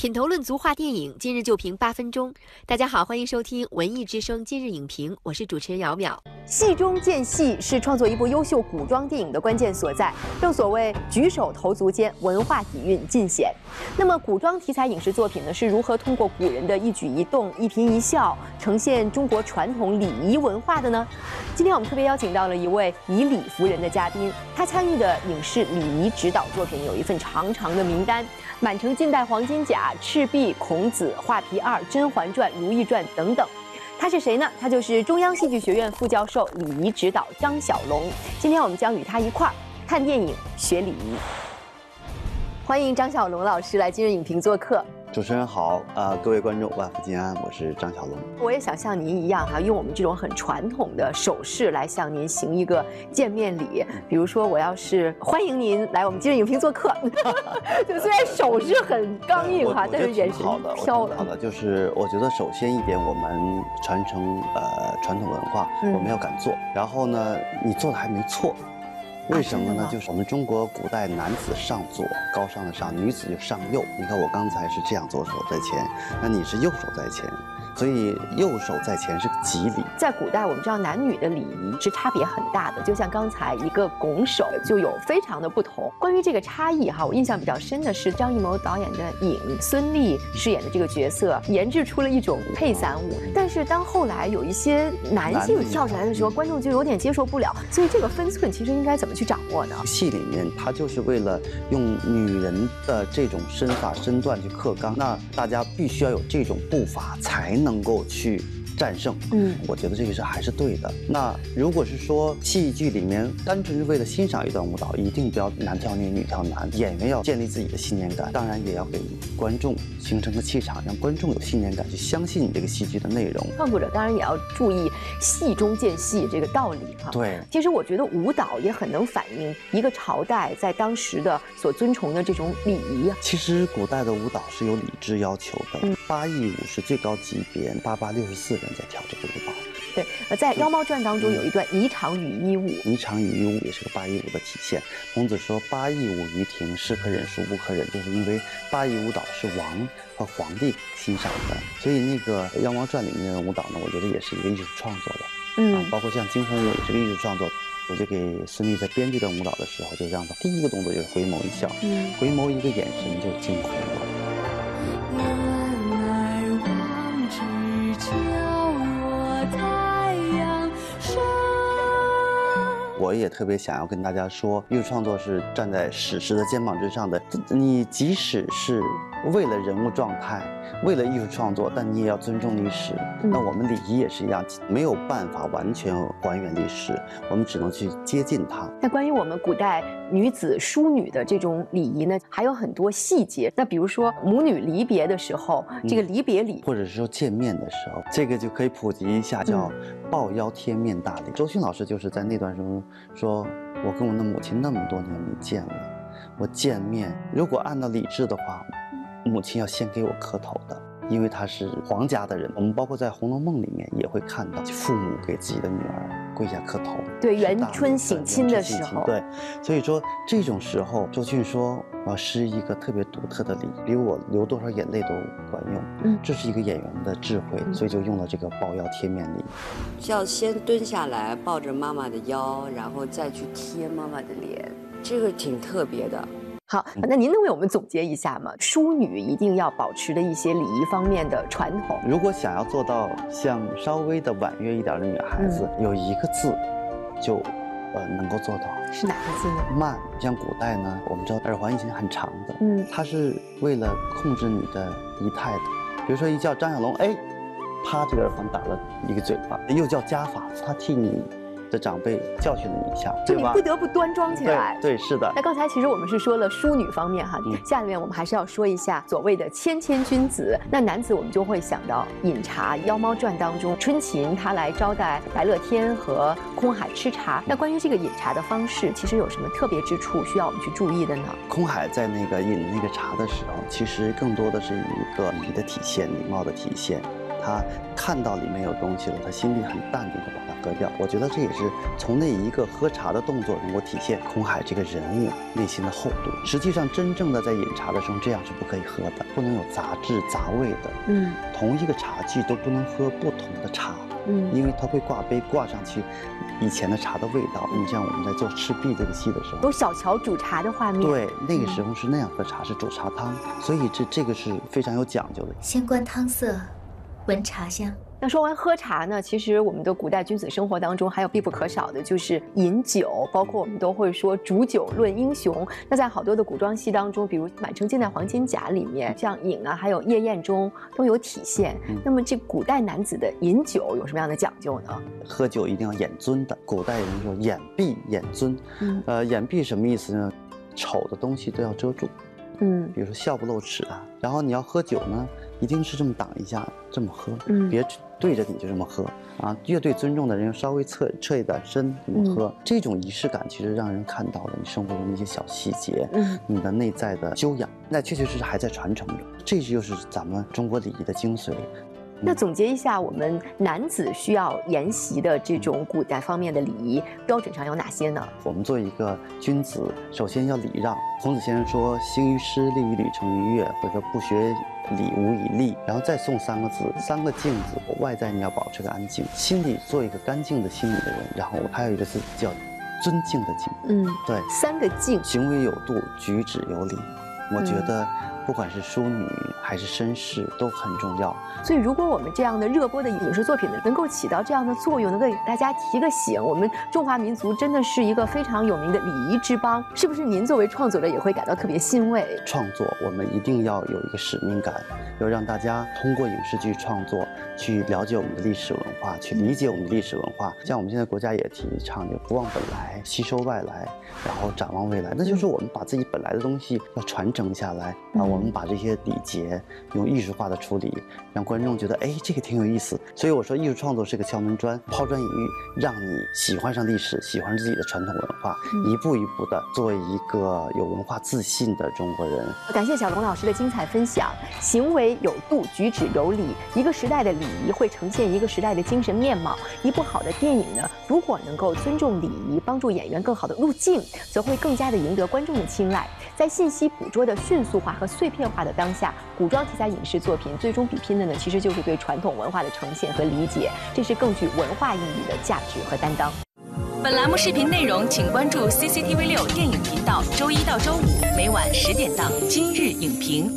品头论足话电影，今日就评八分钟。大家好，欢迎收听文艺之声今日影评，我是主持人姚淼。戏中见戏是创作一部优秀古装电影的关键所在。正所谓举手投足间，文化底蕴尽显。那么，古装题材影视作品呢，是如何通过古人的一举一动、一颦一笑，呈现中国传统礼仪文化的呢？今天我们特别邀请到了一位以礼服人的嘉宾，他参与的影视礼仪指导作品有一份长长的名单。满城尽带黄金甲、赤壁、孔子、画皮二、甄嬛传、如懿传等等，他是谁呢？他就是中央戏剧学院副教授、礼仪指导张小龙。今天我们将与他一块儿看电影、学礼仪。欢迎张小龙老师来今日影评做客。主持人好，呃，各位观众，万福金安，我是张小龙。我也想像您一样哈，用我们这种很传统的手势来向您行一个见面礼。比如说，我要是欢迎您来我们今日影评做客，就 虽然手势很刚硬哈，但是眼神飘了。好的，就是我觉得首先一点，我们传承呃传统文化，我们要敢做。然后呢，你做的还没错。为什么呢？就是我们中国古代男子上左，高尚的上；女子就上右。你看我刚才是这样左手在前，那你是右手在前。所以右手在前是个吉礼。在古代，我们知道男女的礼仪是差别很大的。就像刚才一个拱手就有非常的不同。关于这个差异哈，我印象比较深的是张艺谋导演的《影》，孙俪饰演的这个角色研制出了一种配伞舞。但是当后来有一些男性跳起来的时候，观众就有点接受不了。所以这个分寸其实应该怎么去掌握的？戏里面他就是为了用女人的这种身法身段去克刚，那大家必须要有这种步伐才。能够去。战胜，嗯，我觉得这个是还是对的。那如果是说戏剧里面单纯是为了欣赏一段舞蹈，一定不要男跳女，女跳男。演员要建立自己的信念感，当然也要给观众形成个气场，让观众有信念感，去相信你这个戏剧的内容。创作者当然也要注意戏中见戏这个道理哈。对，其实我觉得舞蹈也很能反映一个朝代在当时的所尊崇的这种礼仪。其实古代的舞蹈是有礼制要求的，八佾舞是最高级别，八八六十四人。在跳这个舞蹈，对，呃，在《妖猫传》当中有一段霓裳羽衣舞，霓裳羽衣舞也是个八佾舞的体现。孔子说：“八佾舞于庭，是可忍，孰不可忍？”就是因为八佾舞蹈是王和皇帝欣赏的，所以那个《妖猫传》里面的舞蹈呢，我觉得也是一个艺术创作的。嗯，包括像惊鸿舞也是个艺术创作。我就给孙俪在编这段舞蹈的时候，就让她第一个动作就是回眸一笑，嗯回眸一个眼神就惊鸿了。我也特别想要跟大家说，艺术创作是站在史诗的肩膀之上的。你即使是为了人物状态。为了艺术创作，但你也要尊重历史。那我们礼仪也是一样，没有办法完全还原历史，我们只能去接近它。那关于我们古代女子淑女的这种礼仪呢，还有很多细节。那比如说母女离别的时候，这个离别礼，或者是说见面的时候，这个就可以普及一下，叫抱腰贴面大礼。周迅老师就是在那段中说：“我跟我的母亲那么多年没见了，我见面如果按照礼制的话。”母亲要先给我磕头的，因为她是皇家的人。我们包括在《红楼梦》里面也会看到，父母给自己的女儿跪下磕头。对，元春省亲的时候。对，所以说这种时候，周迅说我要施一个特别独特的礼，比我流多少眼泪都管用。嗯，这是一个演员的智慧，所以就用了这个抱腰贴面礼。要先蹲下来抱着妈妈的腰，然后再去贴妈妈的脸，这个挺特别的。好，那您能为我们总结一下吗？淑女一定要保持的一些礼仪方面的传统。如果想要做到像稍微的婉约一点的女孩子，有一个字，就，呃，能够做到。是哪个字呢？慢。像古代呢，我们知道耳环以前很长的，嗯，它是为了控制你的仪态的。比如说一叫张小龙，哎，啪，这个耳环打了一个嘴巴。又叫家法，他替你。的长辈教训了你一下，就你不得不端庄起来。对，是的。那刚才其实我们是说了淑女方面哈，下面我们还是要说一下所谓的谦谦君子。那男子我们就会想到饮茶，《妖猫传》当中春琴他来招待白乐天和空海吃茶。那关于这个饮茶的方式，其实有什么特别之处需要我们去注意的呢？空海在那个饮那个茶的时候，其实更多的是一个礼的体现，礼貌的体现。他看到里面有东西了，他心里很淡定的把它喝掉。我觉得这也是从那一个喝茶的动作能够体现空海这个人物内心的厚度。实际上，真正的在饮茶的时候，这样是不可以喝的，不能有杂质杂味的。嗯，同一个茶具都不能喝不同的茶。嗯，因为它会挂杯挂上去，以前的茶的味道。你像我们在做赤壁这个戏的时候，有小乔煮茶的画面。对，那个时候是那样喝茶，是煮茶汤，所以这这个是非常有讲究的。先观汤色，闻茶香。那说完喝茶呢，其实我们的古代君子生活当中还有必不可少的就是饮酒，包括我们都会说煮酒论英雄。那在好多的古装戏当中，比如《满城尽带黄金甲》里面，像饮啊，还有夜宴中都有体现。那么这古代男子的饮酒有什么样的讲究呢？喝酒一定要眼尊的，古代人说眼闭眼尊。嗯，呃，眼闭什么意思呢？丑的东西都要遮住。嗯，比如说笑不露齿啊。然后你要喝酒呢，一定是这么挡一下，这么喝。嗯，别。对着你就这么喝啊！越对尊重的人，稍微侧侧一点身怎么喝，这种仪式感其实让人看到了你生活中的一些小细节，嗯，你的内在的修养，那确确实实还在传承着。这就是咱们中国礼仪的精髓。那总结一下，我们男子需要沿袭的这种古代方面的礼仪标准上有哪些呢？我们作为一个君子，首先要礼让。孔子先生说：“行于诗，立于礼，成于乐。”或者说“不学礼，无以立。”然后再送三个字：三个静字。外在你要保持个安静，心里做一个干净的心理的人。然后还有一个字叫尊敬的敬。嗯，对，三个敬，行为有度，举止有礼。我觉得。不管是淑女还是绅士都很重要，所以如果我们这样的热播的影视作品呢，能够起到这样的作用，能够给大家提个醒，我们中华民族真的是一个非常有名的礼仪之邦，是不是？您作为创作者也会感到特别欣慰。创作我们一定要有一个使命感，要让大家通过影视剧创作去了解我们的历史文化，去理解我们的历史文化。像我们现在国家也提倡就不忘本来，吸收外来，然后展望未来，那就是我们把自己本来的东西要传承下来啊，我。们把这些礼节用艺术化的处理，让观众觉得哎，这个挺有意思。所以我说，艺术创作是个敲门砖，抛砖引玉，让你喜欢上历史，喜欢自己的传统文化，一步一步的作为一个有文化自信的中国人。感谢小龙老师的精彩分享。行为有度，举止有礼，一个时代的礼仪会呈现一个时代的精神面貌。一部好的电影呢，如果能够尊重礼仪，帮助演员更好的入镜，则会更加的赢得观众的青睐。在信息捕捉的迅速化和碎片化的当下，古装题材影视作品最终比拼的呢，其实就是对传统文化的呈现和理解，这是更具文化意义的价值和担当。本栏目视频内容，请关注 CCTV 六电影频道，周一到周五每晚十点档《今日影评》。